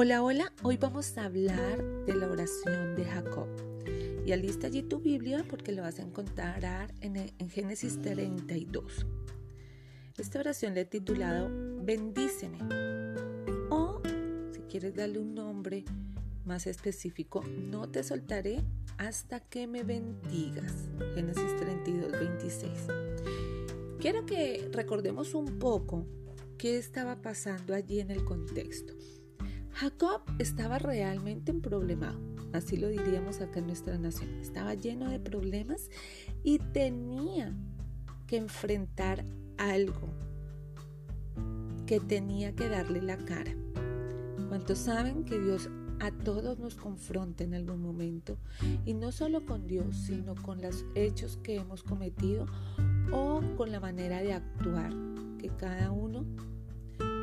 Hola, hola, hoy vamos a hablar de la oración de Jacob. Y alista allí tu Biblia porque lo vas a encontrar en, en Génesis 32. Esta oración le he titulado Bendíceme. O, si quieres darle un nombre más específico, no te soltaré hasta que me bendigas. Génesis 32, 26. Quiero que recordemos un poco qué estaba pasando allí en el contexto. Jacob estaba realmente en problemado, así lo diríamos acá en nuestra nación. Estaba lleno de problemas y tenía que enfrentar algo que tenía que darle la cara. ¿Cuántos saben que Dios a todos nos confronta en algún momento? Y no solo con Dios, sino con los hechos que hemos cometido o con la manera de actuar que cada uno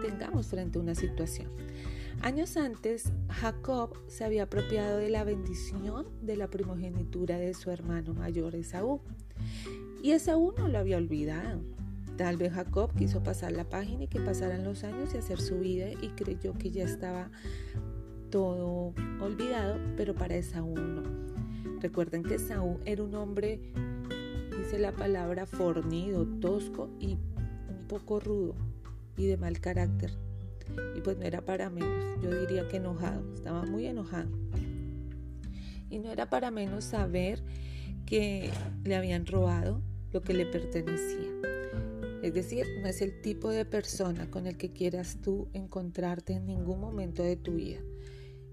tengamos frente a una situación. Años antes, Jacob se había apropiado de la bendición de la primogenitura de su hermano mayor Esaú. Y Esaú no lo había olvidado. Tal vez Jacob quiso pasar la página y que pasaran los años y hacer su vida y creyó que ya estaba todo olvidado, pero para Esaú no. Recuerden que Esaú era un hombre, dice la palabra, fornido, tosco y un poco rudo y de mal carácter. Y pues no era para menos, yo diría que enojado, estaba muy enojado. Y no era para menos saber que le habían robado lo que le pertenecía. Es decir, no es el tipo de persona con el que quieras tú encontrarte en ningún momento de tu vida.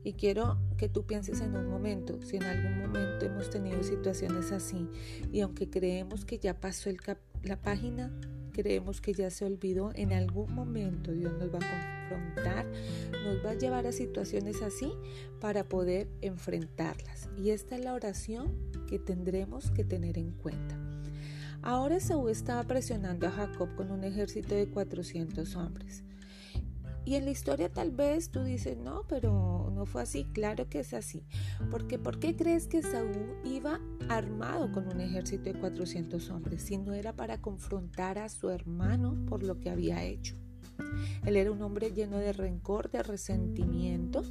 Y quiero que tú pienses en un momento, si en algún momento hemos tenido situaciones así y aunque creemos que ya pasó la página, creemos que ya se olvidó, en algún momento Dios nos va a confrontar, nos va a llevar a situaciones así para poder enfrentarlas. Y esta es la oración que tendremos que tener en cuenta. Ahora Saúl estaba presionando a Jacob con un ejército de 400 hombres. Y en la historia tal vez tú dices, no, pero no fue así. Claro que es así. Porque ¿por qué crees que Saúl iba armado con un ejército de 400 hombres si no era para confrontar a su hermano por lo que había hecho? Él era un hombre lleno de rencor, de resentimiento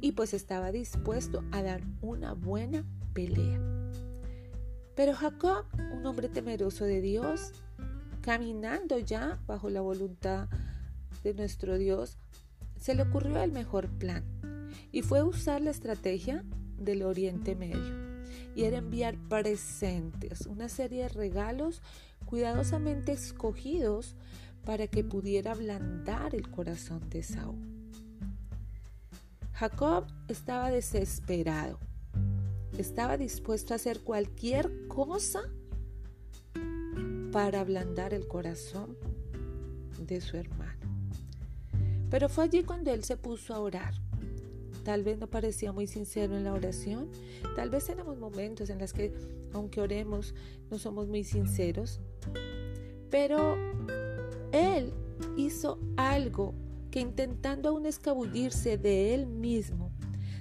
y pues estaba dispuesto a dar una buena pelea. Pero Jacob, un hombre temeroso de Dios, caminando ya bajo la voluntad de nuestro Dios, se le ocurrió el mejor plan y fue usar la estrategia del Oriente Medio y era enviar presentes, una serie de regalos cuidadosamente escogidos para que pudiera ablandar el corazón de Saúl. Jacob estaba desesperado, estaba dispuesto a hacer cualquier cosa para ablandar el corazón de su hermano. Pero fue allí cuando él se puso a orar. Tal vez no parecía muy sincero en la oración. Tal vez tenemos momentos en los que, aunque oremos, no somos muy sinceros. Pero él hizo algo que intentando aún escabullirse de él mismo,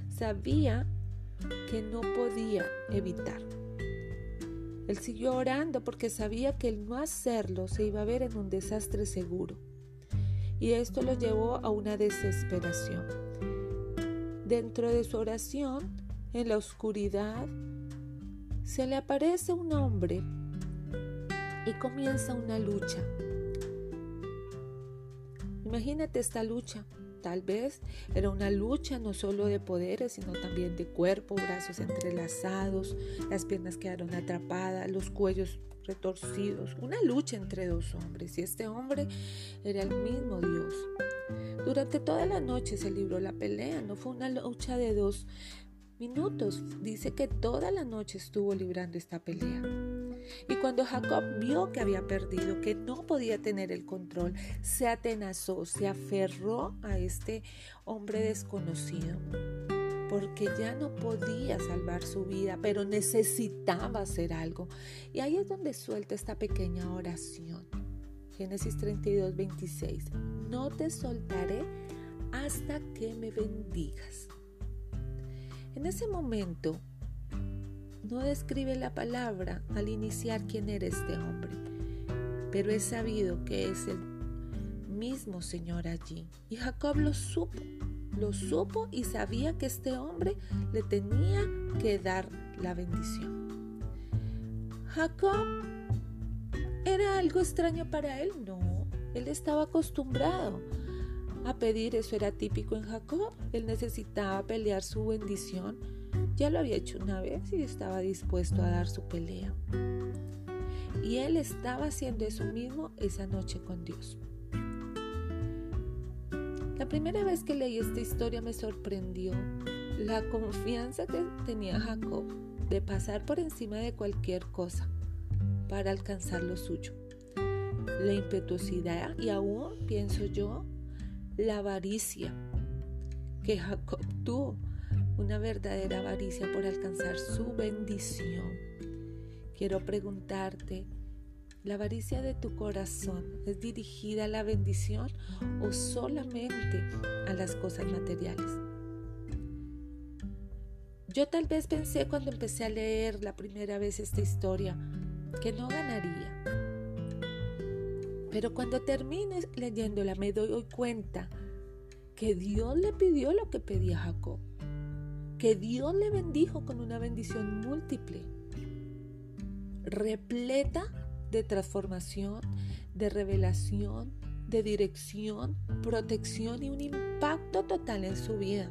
sabía que no podía evitar. Él siguió orando porque sabía que el no hacerlo se iba a ver en un desastre seguro y esto lo llevó a una desesperación. Dentro de su oración, en la oscuridad, se le aparece un hombre y comienza una lucha. Imagínate esta lucha. Tal vez era una lucha no solo de poderes, sino también de cuerpo, brazos entrelazados, las piernas quedaron atrapadas, los cuellos retorcidos, una lucha entre dos hombres y este hombre era el mismo Dios. Durante toda la noche se libró la pelea, no fue una lucha de dos minutos, dice que toda la noche estuvo librando esta pelea. Y cuando Jacob vio que había perdido, que no podía tener el control, se atenazó, se aferró a este hombre desconocido porque ya no podía salvar su vida, pero necesitaba hacer algo. Y ahí es donde suelta esta pequeña oración. Génesis 32, 26. No te soltaré hasta que me bendigas. En ese momento, no describe la palabra al iniciar quién era este hombre, pero he sabido que es el mismo Señor allí. Y Jacob lo supo lo supo y sabía que este hombre le tenía que dar la bendición. Jacob era algo extraño para él, no, él estaba acostumbrado a pedir, eso era típico en Jacob, él necesitaba pelear su bendición, ya lo había hecho una vez y estaba dispuesto a dar su pelea. Y él estaba haciendo eso mismo esa noche con Dios. La primera vez que leí esta historia me sorprendió la confianza que tenía Jacob de pasar por encima de cualquier cosa para alcanzar lo suyo. La impetuosidad y aún, pienso yo, la avaricia que Jacob tuvo, una verdadera avaricia por alcanzar su bendición. Quiero preguntarte, ¿la avaricia de tu corazón es dirigida a la bendición o solamente a las cosas materiales? Yo tal vez pensé cuando empecé a leer la primera vez esta historia que no ganaría. Pero cuando termine leyéndola me doy cuenta que Dios le pidió lo que pedía Jacob, que Dios le bendijo con una bendición múltiple, repleta de transformación, de revelación, de dirección, protección y un impacto total en su vida.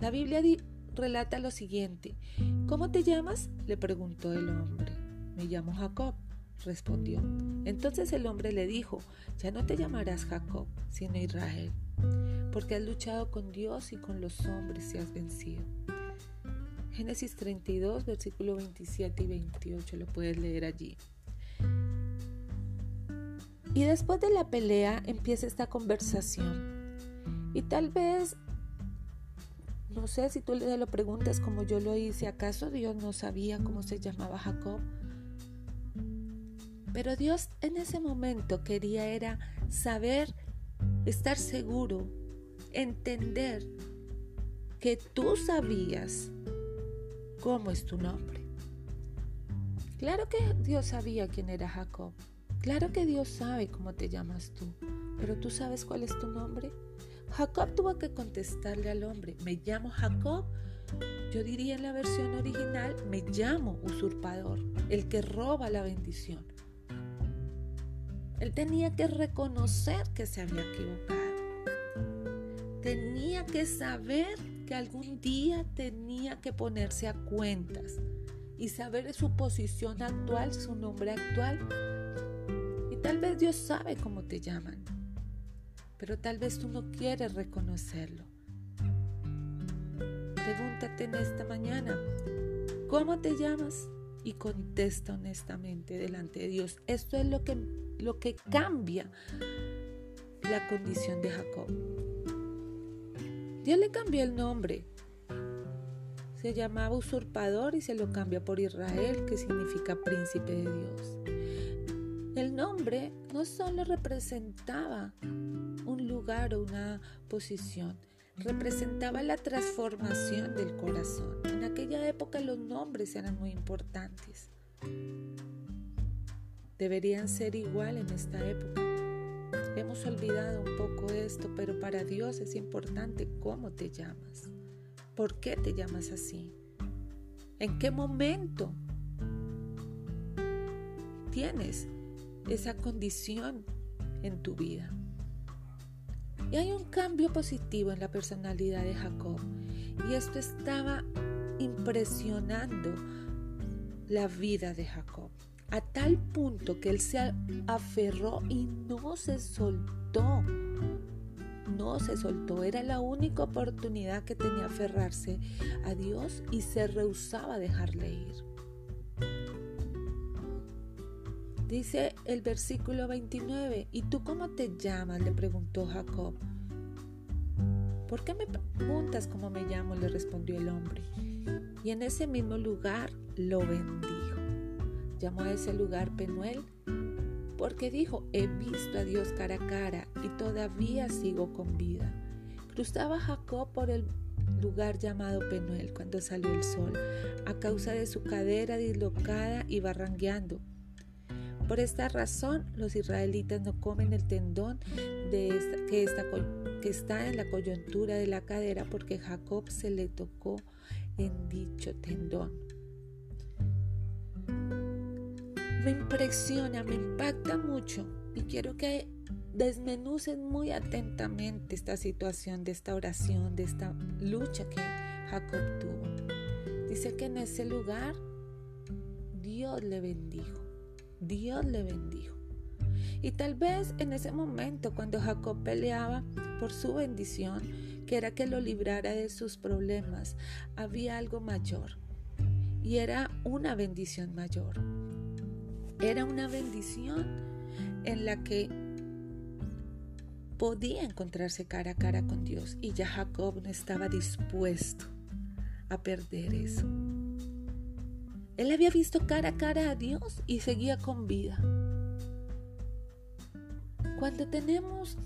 La Biblia relata lo siguiente. ¿Cómo te llamas? le preguntó el hombre. Me llamo Jacob, respondió. Entonces el hombre le dijo, ya no te llamarás Jacob, sino Israel, porque has luchado con Dios y con los hombres y has vencido. Génesis 32, versículo 27 y 28, lo puedes leer allí. Y después de la pelea empieza esta conversación. Y tal vez no sé si tú le lo preguntas como yo lo hice, ¿acaso Dios no sabía cómo se llamaba Jacob? Pero Dios en ese momento quería era saber, estar seguro, entender que tú sabías cómo es tu nombre. Claro que Dios sabía quién era Jacob. Claro que Dios sabe cómo te llamas tú. Pero tú sabes cuál es tu nombre. Jacob tuvo que contestarle al hombre, me llamo Jacob. Yo diría en la versión original, me llamo usurpador, el que roba la bendición. Él tenía que reconocer que se había equivocado. Tenía que saber que algún día tenía que ponerse a cuentas y saber su posición actual, su nombre actual. Y tal vez Dios sabe cómo te llaman pero tal vez tú no quieres reconocerlo. Pregúntate en esta mañana, ¿cómo te llamas? Y contesta honestamente delante de Dios. Esto es lo que, lo que cambia la condición de Jacob. Dios le cambió el nombre. Se llamaba usurpador y se lo cambia por Israel, que significa príncipe de Dios. El nombre no solo representaba un lugar o una posición, representaba la transformación del corazón. En aquella época los nombres eran muy importantes. Deberían ser igual en esta época. Hemos olvidado un poco esto, pero para Dios es importante cómo te llamas. ¿Por qué te llamas así? ¿En qué momento tienes esa condición en tu vida? Y hay un cambio positivo en la personalidad de Jacob. Y esto estaba impresionando la vida de Jacob. A tal punto que él se aferró y no se soltó. No se soltó. Era la única oportunidad que tenía aferrarse a Dios y se rehusaba a dejarle ir. Dice el versículo 29, ¿y tú cómo te llamas? le preguntó Jacob. ¿Por qué me preguntas cómo me llamo? le respondió el hombre. Y en ese mismo lugar lo bendijo. Llamó a ese lugar Penuel porque dijo, he visto a Dios cara a cara y todavía sigo con vida. Cruzaba Jacob por el lugar llamado Penuel cuando salió el sol, a causa de su cadera dislocada y barranqueando Por esta razón, los israelitas no comen el tendón que, que está en la coyuntura de la cadera porque Jacob se le tocó en dicho tendón. Me impresiona, me impacta mucho y quiero que desmenucen muy atentamente esta situación, de esta oración, de esta lucha que Jacob tuvo. Dice que en ese lugar Dios le bendijo, Dios le bendijo. Y tal vez en ese momento cuando Jacob peleaba por su bendición, que era que lo librara de sus problemas, había algo mayor. Y era una bendición mayor. Era una bendición en la que podía encontrarse cara a cara con Dios y ya Jacob no estaba dispuesto a perder eso. Él había visto cara a cara a Dios y seguía con vida. Cuando tenemos,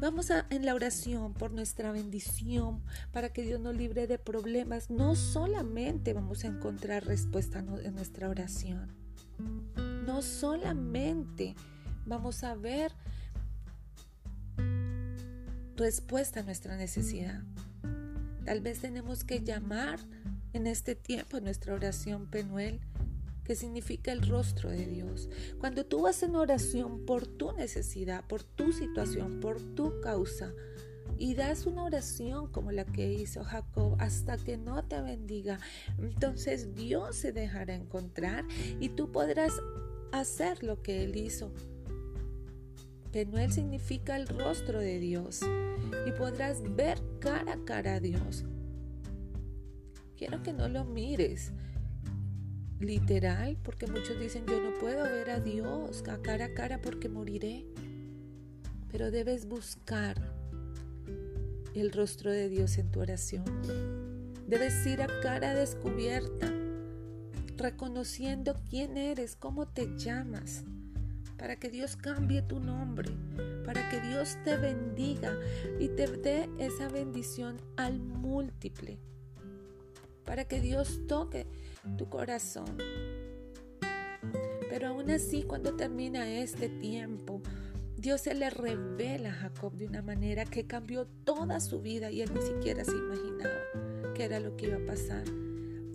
vamos a, en la oración por nuestra bendición, para que Dios nos libre de problemas, no solamente vamos a encontrar respuesta en nuestra oración, no solamente vamos a ver respuesta a nuestra necesidad. Tal vez tenemos que llamar en este tiempo nuestra oración Penuel, que significa el rostro de Dios. Cuando tú vas en oración por tu necesidad, por tu situación, por tu causa, y das una oración como la que hizo Jacob hasta que no te bendiga, entonces Dios se dejará encontrar y tú podrás hacer lo que Él hizo. Penuel significa el rostro de Dios y podrás ver cara a cara a Dios. Quiero que no lo mires literal, porque muchos dicen yo no puedo ver a Dios a cara a cara porque moriré. Pero debes buscar el rostro de Dios en tu oración. Debes ir a cara descubierta, reconociendo quién eres, cómo te llamas, para que Dios cambie tu nombre, para que Dios te bendiga y te dé esa bendición al múltiple para que Dios toque tu corazón. Pero aún así, cuando termina este tiempo, Dios se le revela a Jacob de una manera que cambió toda su vida y él ni siquiera se imaginaba que era lo que iba a pasar.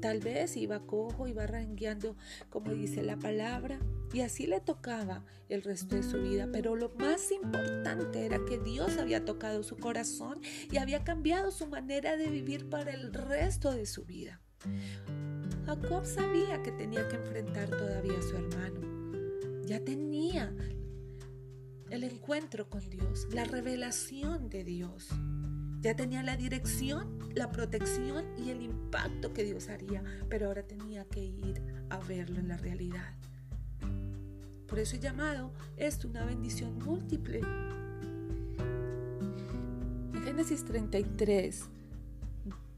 Tal vez iba cojo, iba rengueando, como dice la palabra, y así le tocaba el resto de su vida. Pero lo más importante era que Dios había tocado su corazón y había cambiado su manera de vivir para el resto de su vida. Jacob sabía que tenía que enfrentar todavía a su hermano. Ya tenía el encuentro con Dios, la revelación de Dios. Ya tenía la dirección, la protección y el impacto que Dios haría, pero ahora tenía que ir a verlo en la realidad. Por eso he llamado esto una bendición múltiple. Génesis 33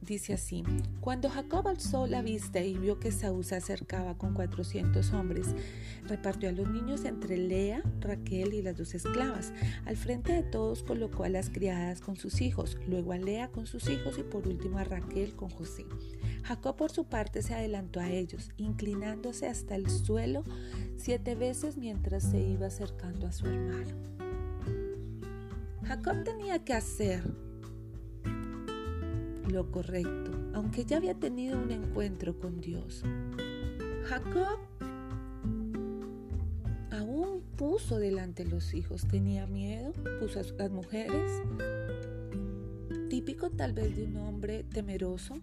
dice así, cuando Jacob alzó la vista y vio que Saúl se acercaba con 400 hombres, repartió a los niños entre Lea, Raquel y las dos esclavas. Al frente de todos colocó a las criadas con sus hijos, luego a Lea con sus hijos y por último a Raquel con José. Jacob por su parte se adelantó a ellos, inclinándose hasta el suelo siete veces mientras se iba acercando a su hermano. Jacob tenía que hacer lo correcto, aunque ya había tenido un encuentro con Dios. Jacob aún puso delante los hijos, tenía miedo, puso a las mujeres, típico tal vez de un hombre temeroso,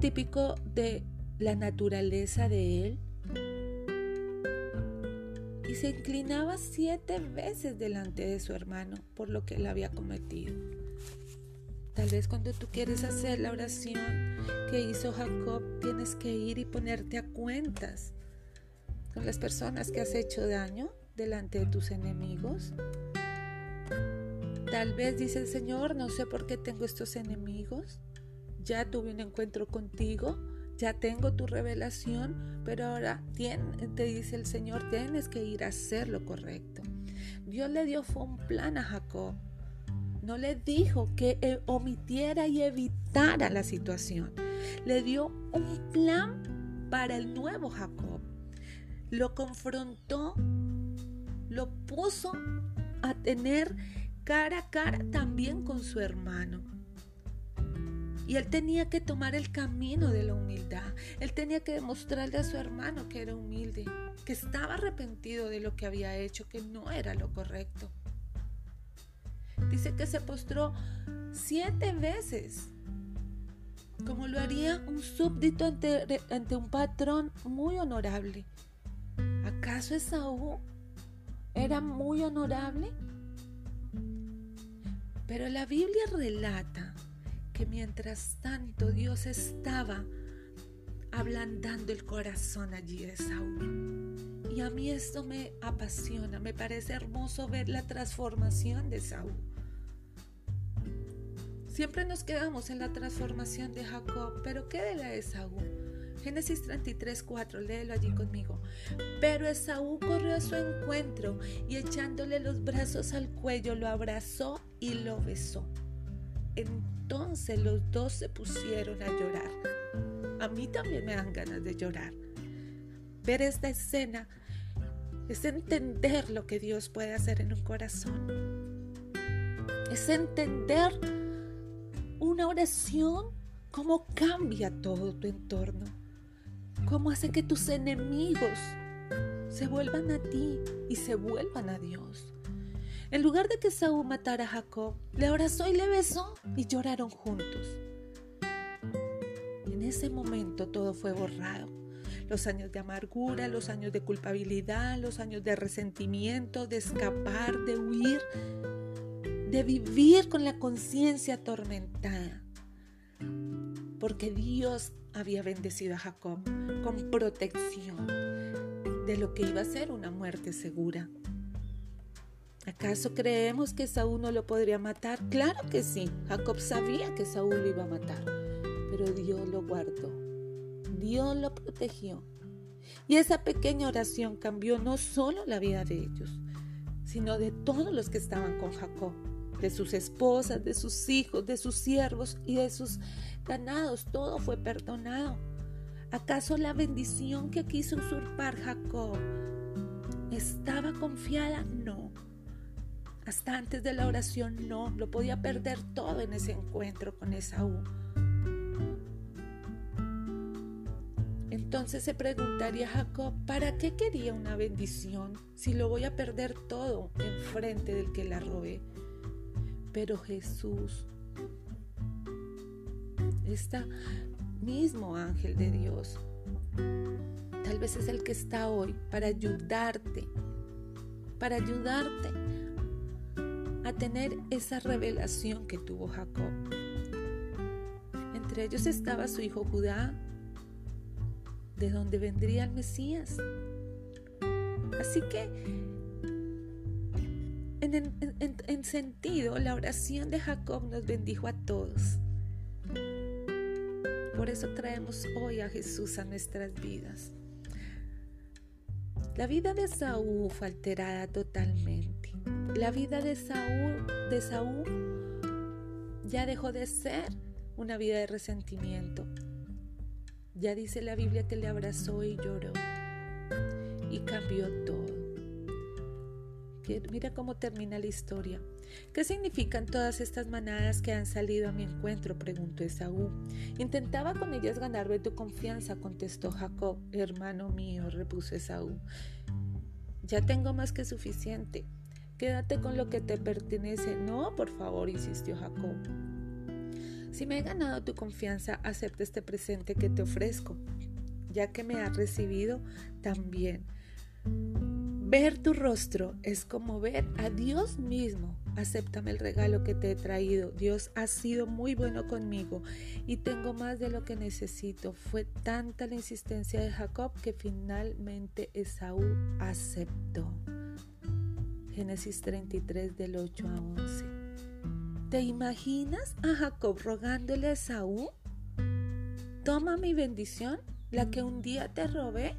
típico de la naturaleza de él. Y se inclinaba siete veces delante de su hermano por lo que él había cometido. Tal vez cuando tú quieres hacer la oración que hizo Jacob, tienes que ir y ponerte a cuentas con las personas que has hecho daño delante de tus enemigos. Tal vez dice el Señor, no sé por qué tengo estos enemigos. Ya tuve un encuentro contigo, ya tengo tu revelación, pero ahora te dice el Señor, tienes que ir a hacer lo correcto. Dios le dio un plan a Jacob no le dijo que eh, omitiera y evitara la situación. Le dio un plan para el nuevo Jacob. lo confrontó, lo puso a tener cara a cara también con su hermano. Y él tenía que tomar el camino de la humildad. Él tenía que demostrarle a su hermano que era humilde, que estaba arrepentido de lo que había hecho, que no era lo correcto. Dice que se postró siete veces, como lo haría un súbdito ante, un patrón muy honorable. ¿Acaso Esaú era muy honorable? Pero la Biblia relata que mientras tanto Dios estaba ablandando el corazón allí de Saúl. Y a mí esto me apasiona, me parece hermoso ver la transformación de Saúl. Siempre nos quedamos en la transformación de Jacob, pero ¿qué de la de Saúl? Génesis 33, 4, léelo allí conmigo. Pero Esaú corrió a su encuentro y echándole los brazos al cuello lo abrazó y lo besó. Entonces los dos se pusieron a llorar. A mí también me dan ganas de llorar. Ver esta escena es entender lo que Dios puede hacer en un corazón. Es entender una oración, cómo cambia todo tu entorno cómo hace que tus enemigos se vuelvan a ti y se vuelvan a Dios. En lugar de que Saúl matara a Jacob, le abrazó y le besó y lloraron juntos. En ese momento todo fue borrado. Los años de amargura, los años de culpabilidad, los años de resentimiento, de escapar, de huir, de vivir con la conciencia atormentada. Porque Dios había bendecido a Jacob con protección de lo que iba a ser una muerte segura. ¿Acaso creemos que Saúl no lo podría matar? Claro que sí. Jacob sabía que Saúl lo iba a matar, pero Dios lo guardó. Dios lo protegió. Y esa pequeña oración cambió no solo la vida de ellos, sino de todos los que estaban con Jacob, de sus esposas, de sus hijos, de sus siervos y de sus ganados. Todo fue perdonado. ¿Acaso la bendición que quiso usurpar Jacob estaba confiada? No. Hasta antes de la oración no, lo podía perder todo en ese encuentro con Esaú. Entonces se preguntaría Jacob, ¿para qué quería una bendición si lo voy a perder todo en frente del que la robé? Pero Jesús, está mismo ángel de Dios. Tal vez es el que está hoy para ayudarte, para ayudarte a tener esa revelación que tuvo Jacob. Entre ellos estaba su hijo Judá, de donde vendría el Mesías. Así que, en, en sentido, la oración de Jacob nos bendijo a todos. Por eso traemos hoy a Jesús a nuestras vidas. La vida de Saúl fue alterada totalmente. La vida de Saúl, de Saúl ya dejó de ser una vida de resentimiento. Ya dice la Biblia que le abrazó y lloró y cambió todo. Mira cómo termina la historia. ¿Qué significan todas estas manadas que han salido a mi encuentro? preguntó Esaú. Intentaba con ellas ganarme tu confianza, contestó Jacob. Hermano mío, repuso Esaú. Ya tengo más que suficiente. Quédate con lo que te pertenece. No, por favor, insistió Jacob. Si me he ganado tu confianza, acepta este presente que te ofrezco. Ya que me has recibido, también. Ver tu rostro es como ver a Dios mismo. Acéptame el regalo que te he traído. Dios ha sido muy bueno conmigo y tengo más de lo que necesito. Fue tanta la insistencia de Jacob que finalmente Esaú aceptó. Génesis 33 del 8 a 11. ¿Te imaginas a Jacob rogándole a Esaú? Toma mi bendición, la que un día te robé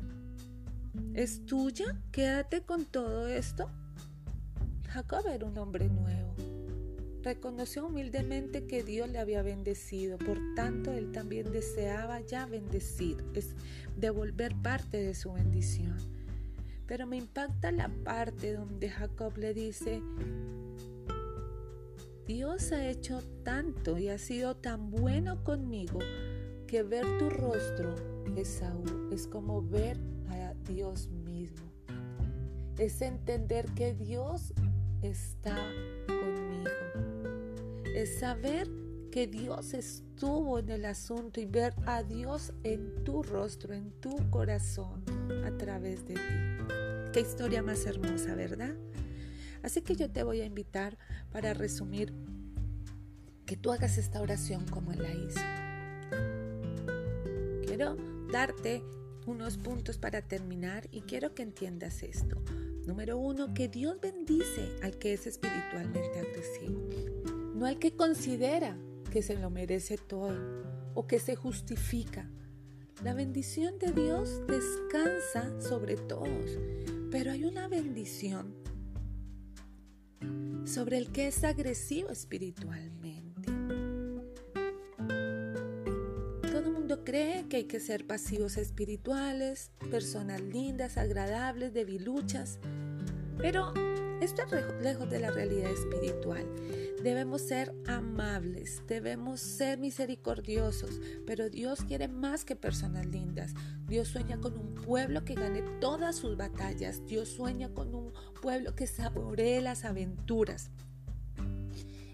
¿Es tuya? Quédate con todo esto. Jacob era un hombre nuevo. Reconoció humildemente que Dios le había bendecido, por tanto él también deseaba ya bendecir, es devolver parte de su bendición. Pero me impacta la parte donde Jacob le dice, Dios ha hecho tanto y ha sido tan bueno conmigo que ver tu rostro, Esaú, es como ver a Dios mismo. Es entender que Dios está conmigo. Es saber que Dios estuvo en el asunto y ver a Dios en tu rostro, en tu corazón, a través de ti. Qué historia más hermosa, ¿verdad? Así que yo te voy a invitar para resumir que tú hagas esta oración como él la hizo. Quiero darte unos puntos para terminar y quiero que entiendas esto. Número uno, que Dios bendice al que es espiritualmente agresivo, no al que considera que se lo merece todo o que se justifica. La bendición de Dios descansa sobre todos, pero hay una bendición sobre el que es agresivo espiritualmente. Todo el mundo cree que hay que ser pasivos espirituales, personas lindas, agradables, debiluchas, pero esto es lejos de la realidad espiritual. Debemos ser amables, debemos ser misericordiosos, pero Dios quiere más que personas lindas. Dios sueña con un pueblo que gane todas sus batallas. Dios sueña con un pueblo que saboree las aventuras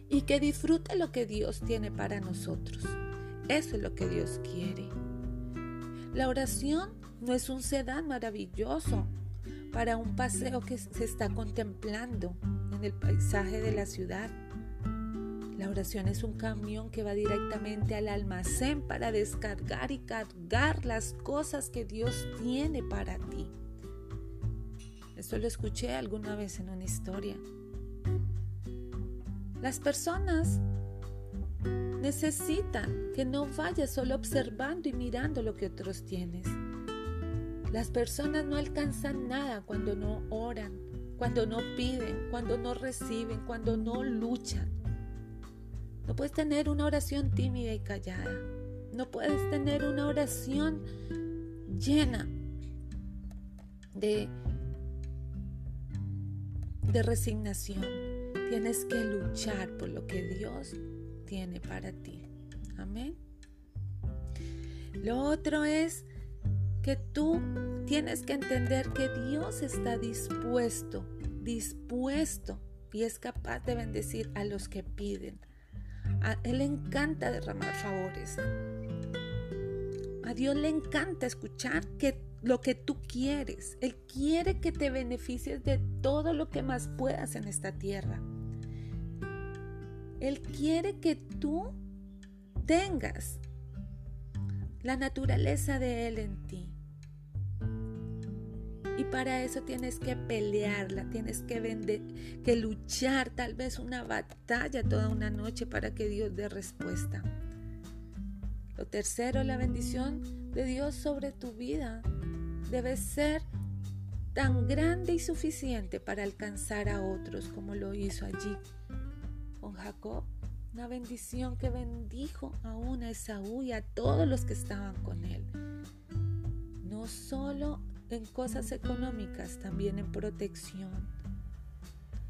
y que disfrute lo que Dios tiene para nosotros. Eso es lo que Dios quiere. La oración no es un sedán maravilloso para un paseo que se está contemplando en el paisaje de la ciudad. La oración es un camión que va directamente al almacén para descargar y cargar las cosas que Dios tiene para ti. Esto lo escuché alguna vez en una historia. Las personas necesitan que no vayas solo observando y mirando lo que otros tienes las personas no alcanzan nada cuando no oran, cuando no piden, cuando no reciben, cuando no luchan. No puedes tener una oración tímida y callada. No puedes tener una oración llena de, resignación. Tienes que luchar por lo que Dios tiene para ti. Amén. Lo otro es que tú tienes que entender que Dios está dispuesto, dispuesto y es capaz de bendecir a los que piden. A Él le encanta derramar favores. A Dios le encanta escuchar que lo que tú quieres. Él quiere que te beneficies de todo lo que más puedas en esta tierra. Él quiere que tú tengas la naturaleza de Él en ti. Y para eso tienes que pelearla, tienes que, vender, que luchar tal vez una batalla toda una noche para que Dios dé respuesta. Lo tercero, la bendición de Dios sobre tu vida debe ser tan grande y suficiente para alcanzar a otros como lo hizo allí con Jacob. Una bendición que bendijo aún a Esaú y a todos los que estaban con él. No solo en cosas económicas, también en protección,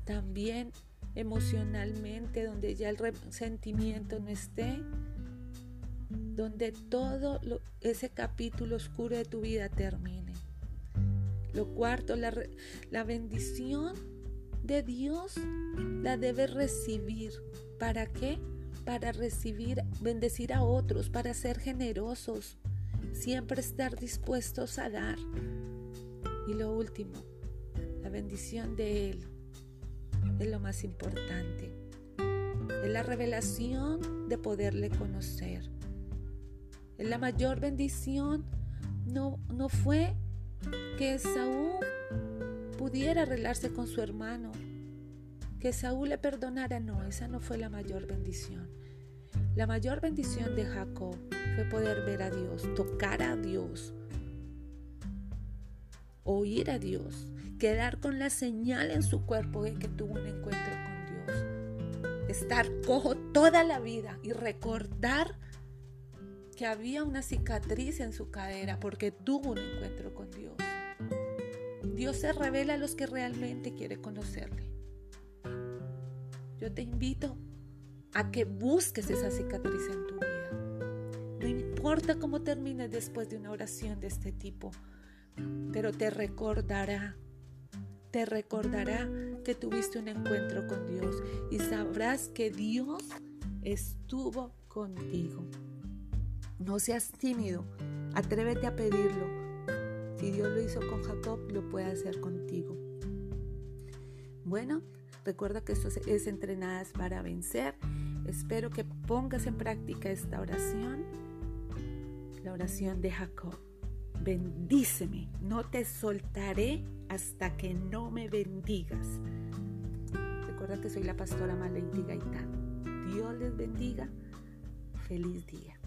también emocionalmente, donde ya el resentimiento no esté, donde todo ese capítulo oscuro de tu vida termine. Lo cuarto, la, la bendición de Dios la debes recibir. ¿Para qué? Para recibir, bendecir a otros, para ser generosos, siempre estar dispuestos a dar. Y lo último, la bendición de Él es lo más importante. Es la revelación de poderle conocer. Es la mayor bendición no, no fue que Saúl pudiera arreglarse con su hermano, que Saúl le perdonara, no, esa no fue la mayor bendición. La mayor bendición de Jacob fue poder ver a Dios, tocar a Dios, oír a Dios, quedar con la señal en su cuerpo de que tuvo un encuentro con Dios, estar cojo toda la vida y recordar que había una cicatriz en su cadera porque tuvo un encuentro con Dios. Dios se revela a los que realmente quiere conocerle. Yo te invito a que busques esa cicatriz en tu vida. No importa cómo termines después de una oración de este tipo, pero te recordará, te recordará que tuviste un encuentro con Dios y sabrás que Dios estuvo contigo. No seas tímido, atrévete a pedirlo. Si Dios lo hizo con Jacob, lo puede hacer contigo. Bueno, recuerda que esto es entrenadas para vencer. Espero que pongas en práctica esta oración, la oración de Jacob. Bendíceme, no te soltaré hasta que no me bendigas. Recuerda que soy la pastora Maleiti Gaitán. Dios les bendiga. Feliz día.